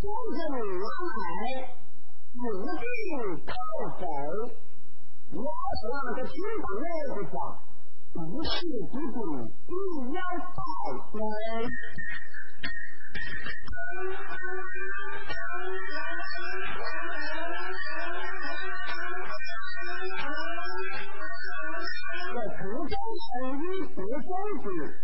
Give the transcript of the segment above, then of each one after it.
公正安排，一定靠谱。我想这新党那个家，不是主公，你要靠谱。我。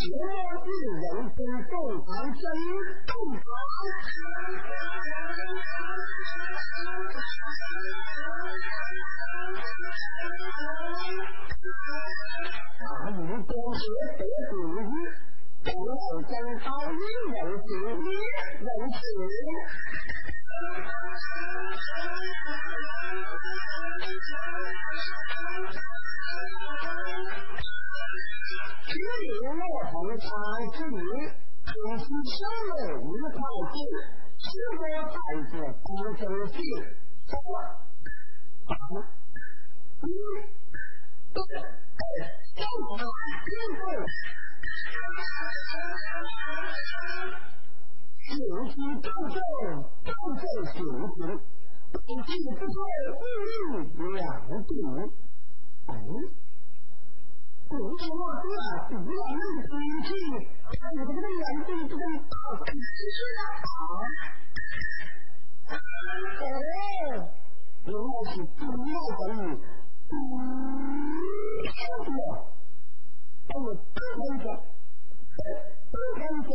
我一人分凤凰真凤凰。打五光学得子，不要真刀人，人。十里路长，三十里，可惜千里无快信。十个袋子五九九，二、三、一、二、二、三、四、五、六、七、八、九、十、九、十、十、十、十、十、十、十、十、十、十、十、十、不要热，不要闷天气。我的这个眼睛这个到处都是的，好。好了，原来是金麦子，嗯，是不是？都听见？都听见？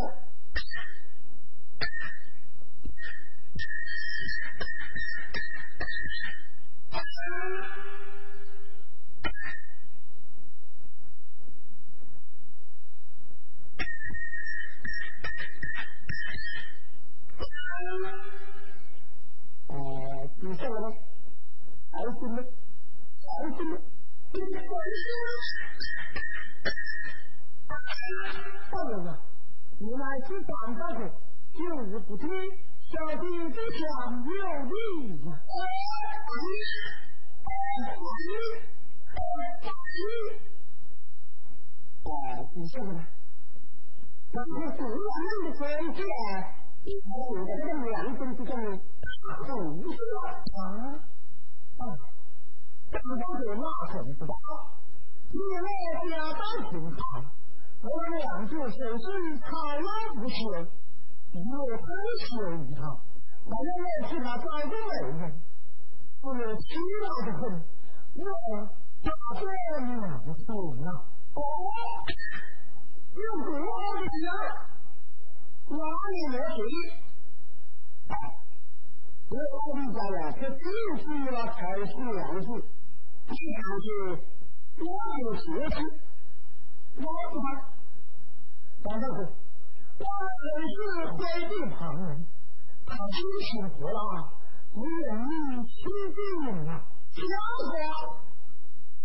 嗯，哎，你看看，当初祖母那么生气，还在这个娘子之中大胜无数啊！哎，长小姐那可不知道，因为家大贫寒，我两处求亲，他那不求，一日三求一趟，我硬是那装着没认，是勤劳得很，我。大学我受不了了哦有什么好紧哪里来的我老人家呀是进去啊才是王室你就是多有学气我不怕反正是我本是恢宏人他今天醒了我愿意亲自问问要说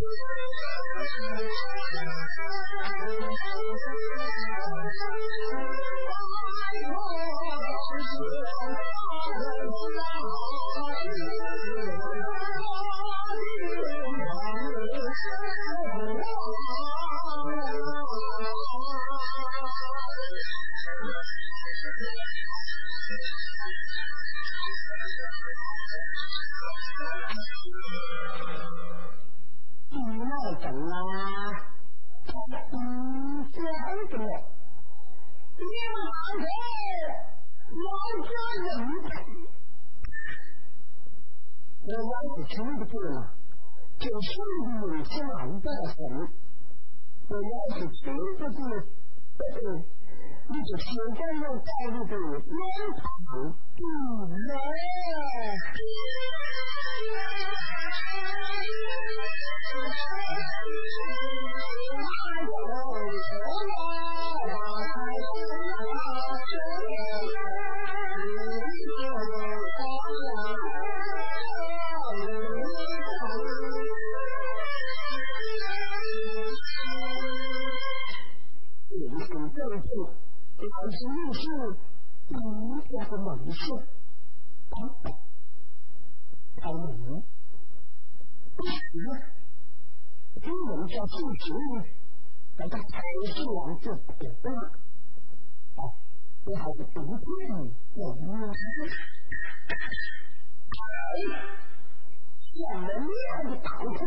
Oh, my God. 啊，他兵多，你不防守，我叫人。我要是听不进，就上将报仇。我要是听不进，不对？你就现在要带一个冤枉的人。元勋正坐，老先生，儒家的门生。啊，老五，老六。金人家做生大家个财是两只苦的，啊，这还是独我们！哎，我们两个打出，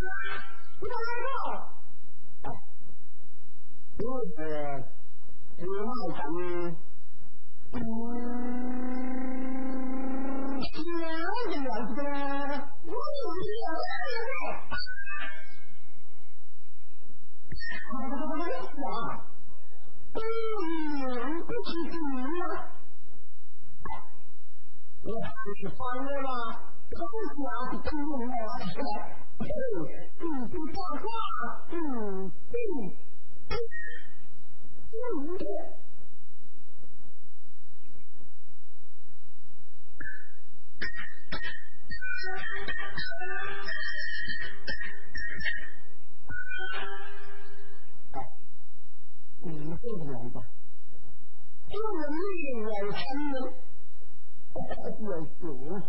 你要乱动！我是里面的，我。我死了！不是你吗？我是你？从小听我学，字字叫化字字天，天字。哎，五字连着，字字有声，有精神。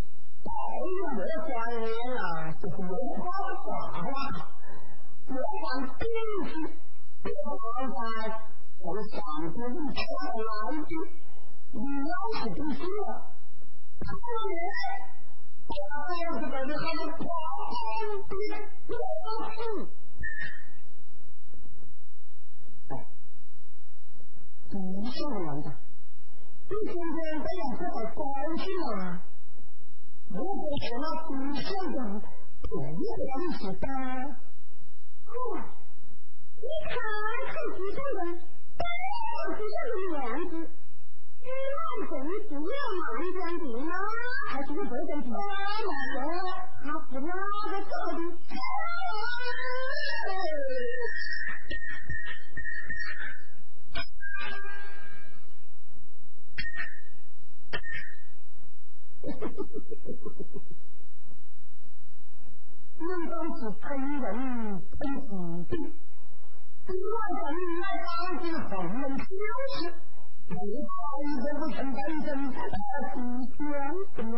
上兵器，不要我们上边一条，你要是不信啊，过年我还要是把你喊到旁边去。哎，不是我来的，你今天这样是把关系了？如果是那不是的，便宜的东西单。你看看徐正人，当然有徐正的良知。你乱整，只要马云将军吗？还是个白将军？他哪个？他是哪个将军你当是真人真事的，你万岁爷当的好人消息，你太人不成真正是！你？你？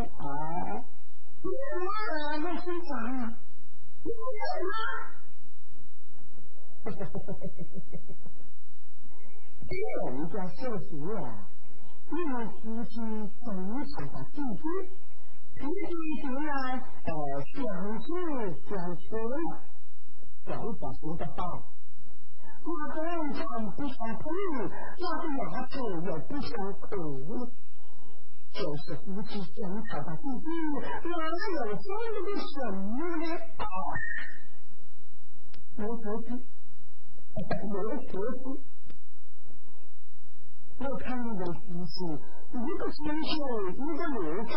哈哈哈哈哈！家，你都是弟弟。一得来，呃，相知相识嘛，早早说得到。我本想不想朋友，那个丫头也不想苦，就是夫妻相吵的弟弟，哪个有这么个什么呢？啊！我得知，我得。我看你的姿势，一个双手，一个脸上。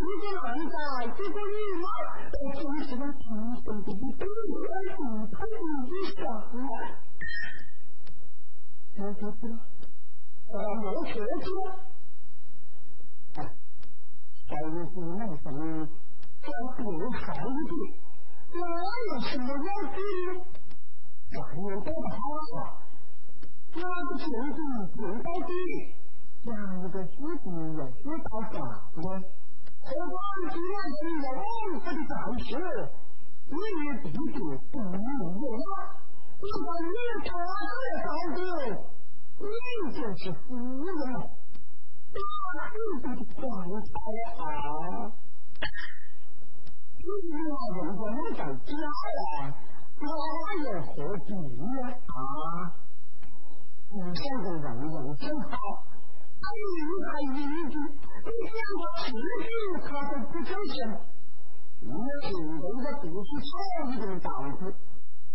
一个男仔，一个女嘛，我真是个天生的一对儿不配的小孩。我说不了，我没车子。哎，该是那什么，叫不好一点，哪有什么要紧？外面多的好。那个兄弟不到底，两个师弟又是到啥呢？何况今年是人他的战士，你也必须不能了。如果你他这高度，你就是夫人。那你的光彩啊！你老人家没在家呀，那又何必呢？啊！你现在人人真好，他离开邻居，你讲个事情他都不交钱。你平等的不是草一个道子，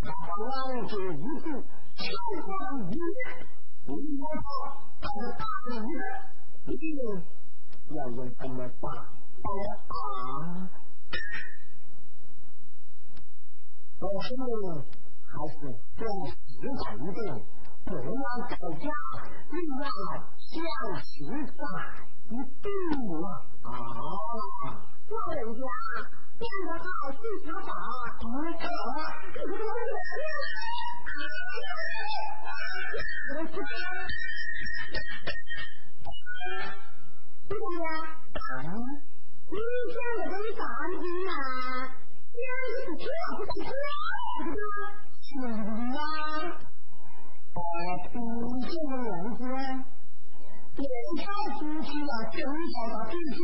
他把两者一组，超过一年，你说他是大人的，你要问什么办法啊？我说还是多实在一点。不要在家，你要想实在一点啊！老人家，变得好气场大，你看，这个老人家，姑娘，你讲的都是啥子啊？讲的是错不错？是啊。我听见的人说，年少夫妻啊，真好的夫妻，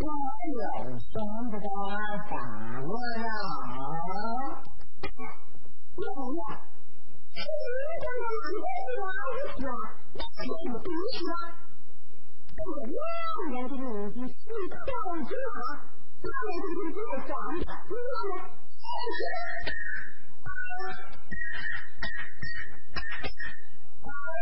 我有生不得啥了呀？姑娘，你讲的哪个是哪个是啊？我不懂是啊。这个娘娘的年纪是可知啊，哪年这个这么长的？你看呢？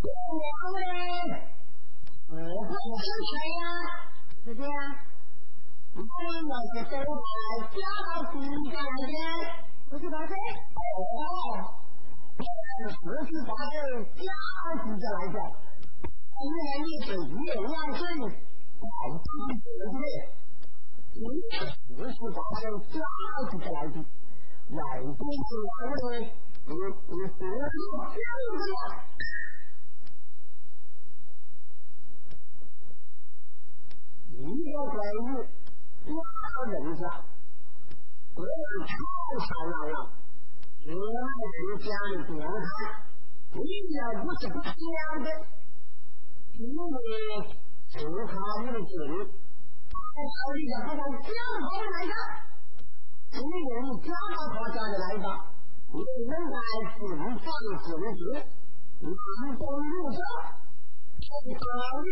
姑娘们，你们是谁呀？谁呀？俺们要是都在家到新疆去，不是没事，哎呦，俺们十十八九家到新疆来的，一年一水一样水，管住不住？俺们十十八九家到新疆来的，管住不住嘞？我我我我告诉你，人家在日，不叫人家，别人吵吵嚷，你爱人家里别，你也不是不你的，你人做好你的不，人家的不讲，讲的好的来的，你讲讲的好，讲的来的。你乃四方三世的主，南方六家都得为。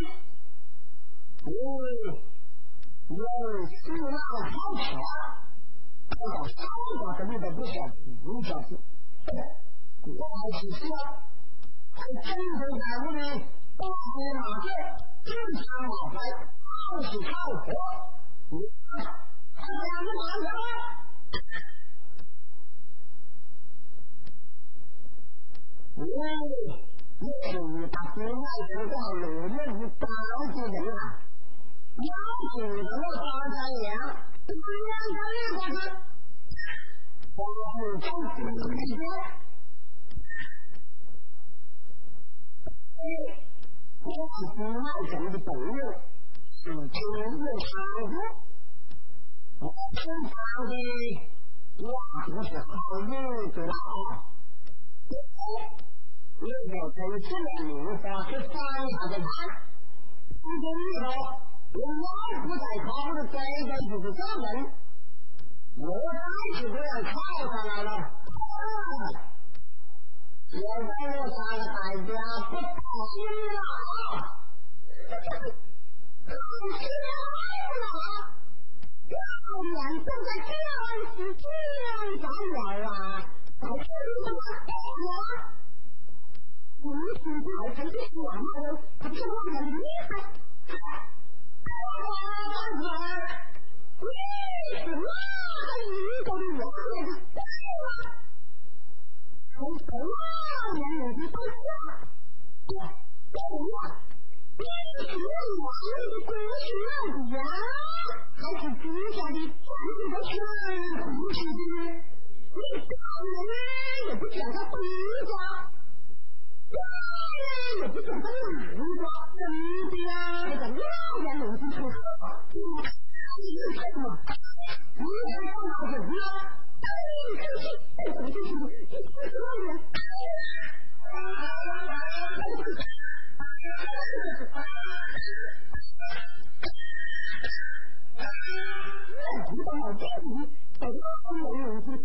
我有四大豪强，得到三大的力量不少，五家子，我还是需要还真正在我们大海那边正常往来，靠是靠火，你看，还有？你你你把婚外人挂了，那你人啊？要几人我当三爷，不让他日过去。皇后人？哎，我是婚外人的朋友，我是他的，我不是好日啊。你要真实的名花是放下的看，从今以后，我老不再考，我再再就是咱们，我还是这样考上来了。现在我三个大家不放心了，放心了。老年都在这样是这样干了啊，还是什么好呢？你现在真是我们，他比我们厉害。大哥，你是哪个一个我们的对吗？从哪年人的对象？对对呀，你是我们的国学呀，还是国家的政治权控制的？你当然也不见得国家。当然也不叫他哪个，怎的呀？这个老年弄清楚，你看你什么？你还要闹什么？你看这怎么就是这什么人？我知道这里把老年弄清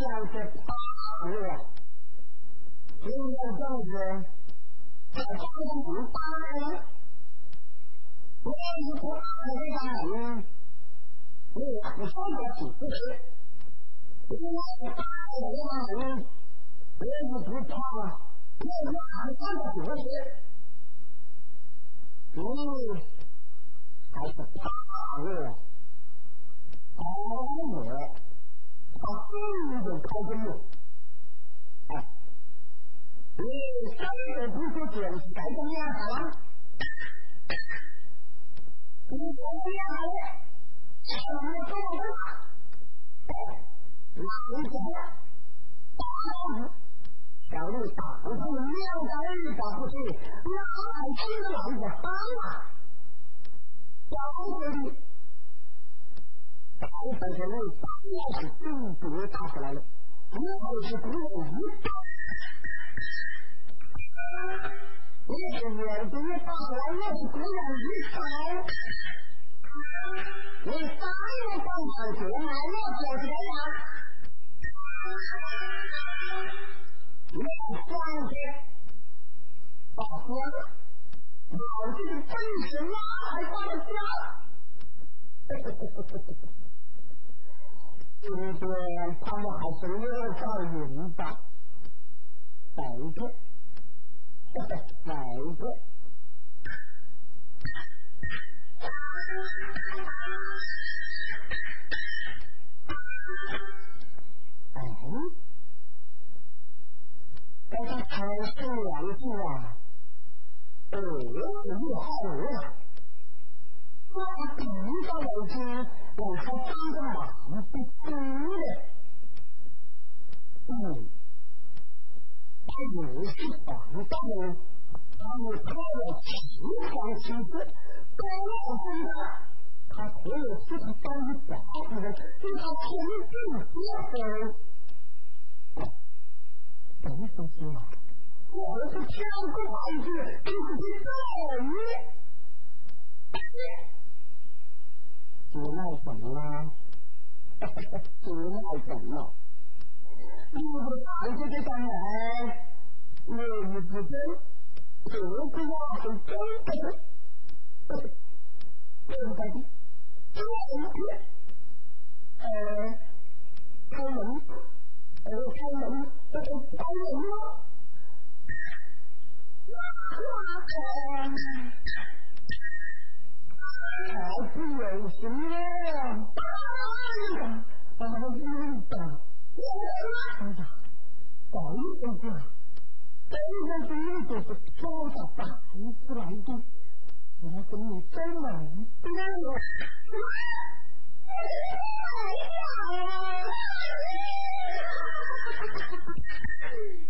楚好了。我想是怕我，今天正是在江东打人，我一不怕这个人，我不说个几不是，我不怕这个人，我一不怕，我哪说个不是，你还是怕我，怕我。他真就开根了，哎，你三个不说就是该怎么样了？你怎么样了？什么都不怕，哎，那你怎么样？打老子，小路打不出，两个儿打不去，哪还吃老子好啊？小子。打翻天来，当然是真多打出来了。我是不愿意打，我是愿意打，我是不愿意打。你打我干嘛？就拿我做这样。我皇帝，大哥，老子的本事哪还打得下？今天他们还是我找人吧，再个，我是抢个位置，就是去找你。主赖什么？主赖什么？你不看这个上来，你不走，这个要是真的，真的，真的，呃，开门，呃，开门，这个开门吗？哇哇！太不忍心了！哎呀，哎呀，哎呀，不好意思，这个东西就是飘到白子来的，我跟你真难对了。这是王子样的吧？他就是一个王子，王子是他来的，我们是，我们是大王子。现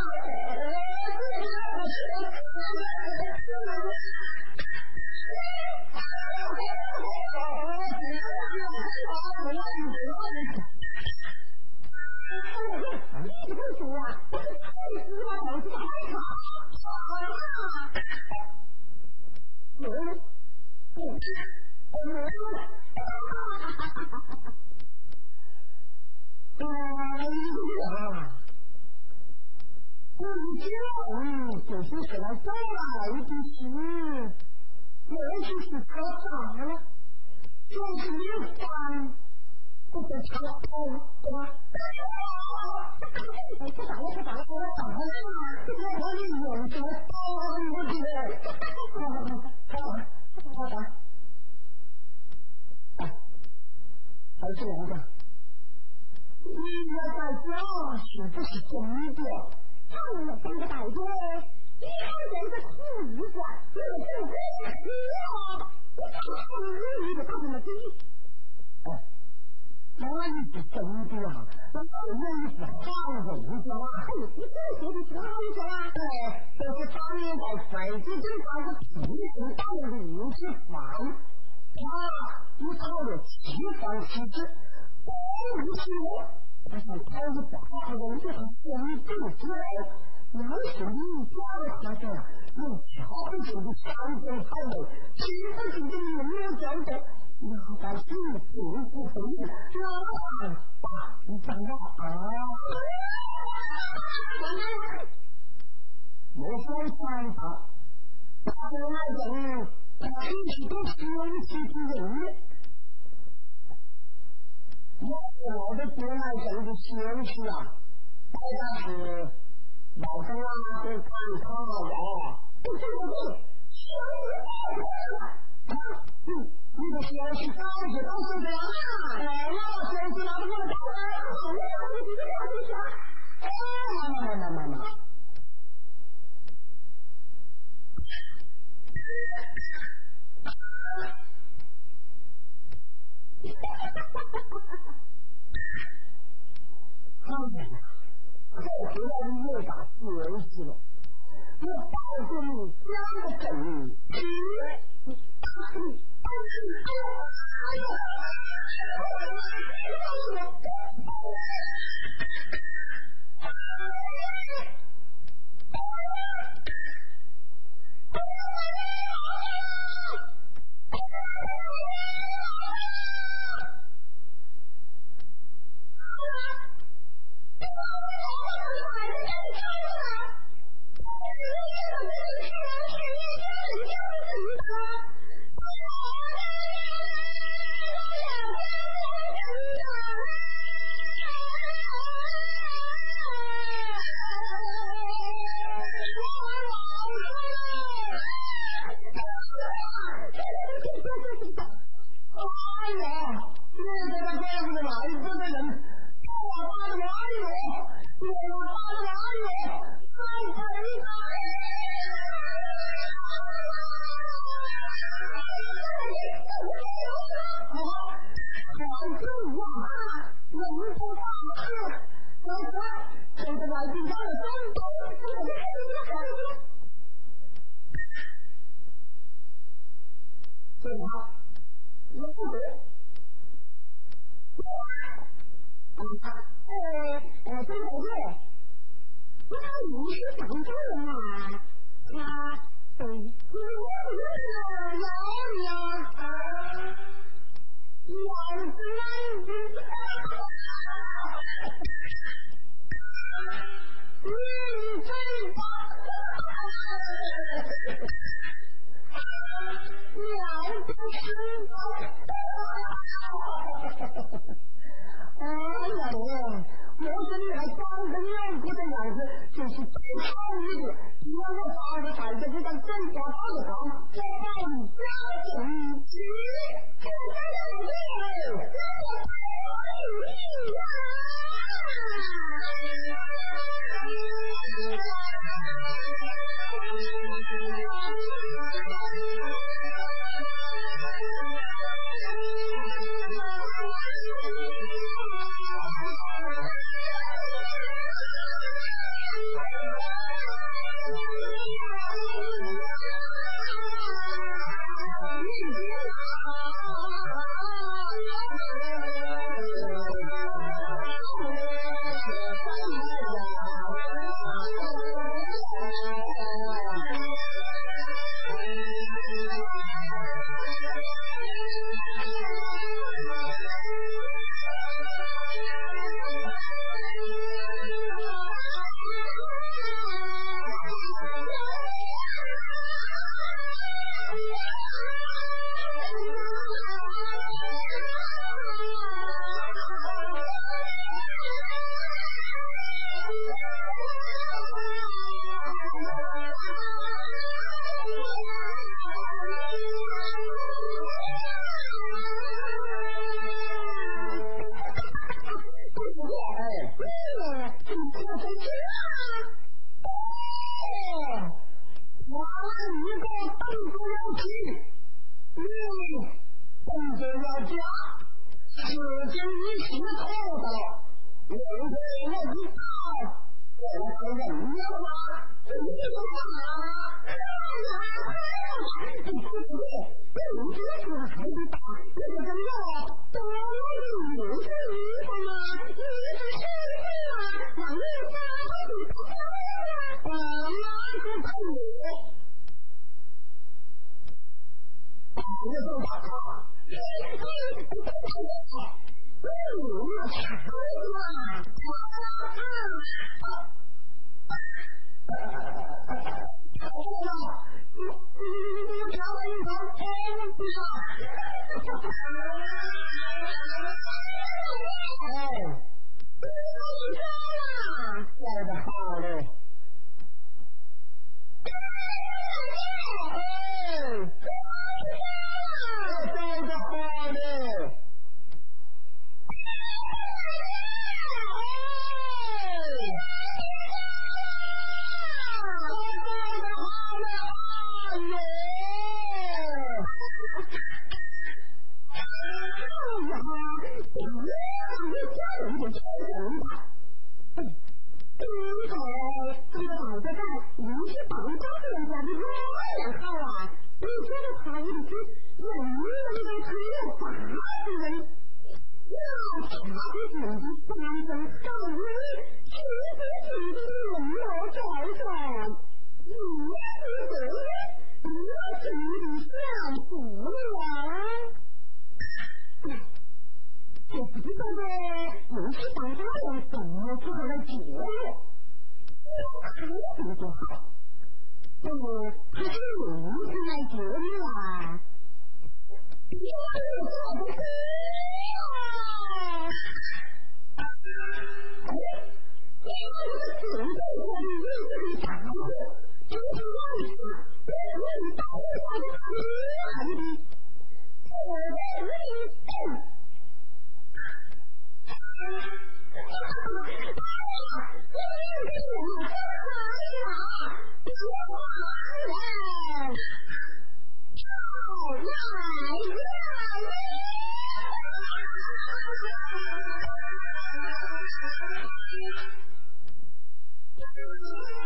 啊。啊啊啊自己嗯，就是什么再来的事，那就是他咋了？就是你烦，不得他了，对吧？不打了，不打了，我打了，这个我有什么大问题？他打，他打，啊，还是我打？你要在家是不是中的？唱了三个倒桌，你看人是裤子短，裤子短，你妈的，我操你妈的，大公鸡！哦，那你是真的啊？那我那意思，放个无锅啊？嘿，你这说的是无锅啊？对，这是大面包，反正正我是皮子，大的不是房。啊，你到了西方世界，都不是。但是，他是大人，就是不能不教。你们是一家的和尚，用巧嘴的三分安慰，使自己的女儿长成老百姓媳妇的样子，老汉打不长到儿。我告诉他，他的爱人他一直都喜欢妻子。我的最爱讲的天气啊，大是老生啊，都看上了我。不，啊，你你的天气到处都是这样啊，来了，天气拿不住了，好呀，啊，哎，妈。哈哈哈哈哈哈，胖子，快回来，你又要打四个人字了，我告诉你，香得很。人，我爸的哪里有？我爸的哪里有？再看一看，我还真我看能不大事。老哥，这个来宾到了山东，我得看一看。正好，老哥。呃呃，张宝瑞，不知道你是广州人吗？他对，你认不认？你真棒！我不是。哎，我说你还装着无辜的样子，就是最好厌的！你让我装我汉子，就当个假不知道，在那里交警局，我真想问，让我你？你要干嘛啊你要干嘛啊你要干嘛啊你要干嘛啊你要干嘛啊你要干嘛啊你要干啊你要干嘛啊你要干嘛啊你要干啊你要干嘛啊你要干嘛啊你要干嘛啊你要干嘛啊你 Oh, 行，你家人就吃不完吧。应该这个老子在你是当家人的老好啊，你觉得他一直有没有那个可的人？那他的人的三分好人，其实真的没有找上。你是谁？我真的想不了。我不知道呢，有些大大的怎么做的节解我？那还有什么就好？那么他是有意来解我啊？Thank you.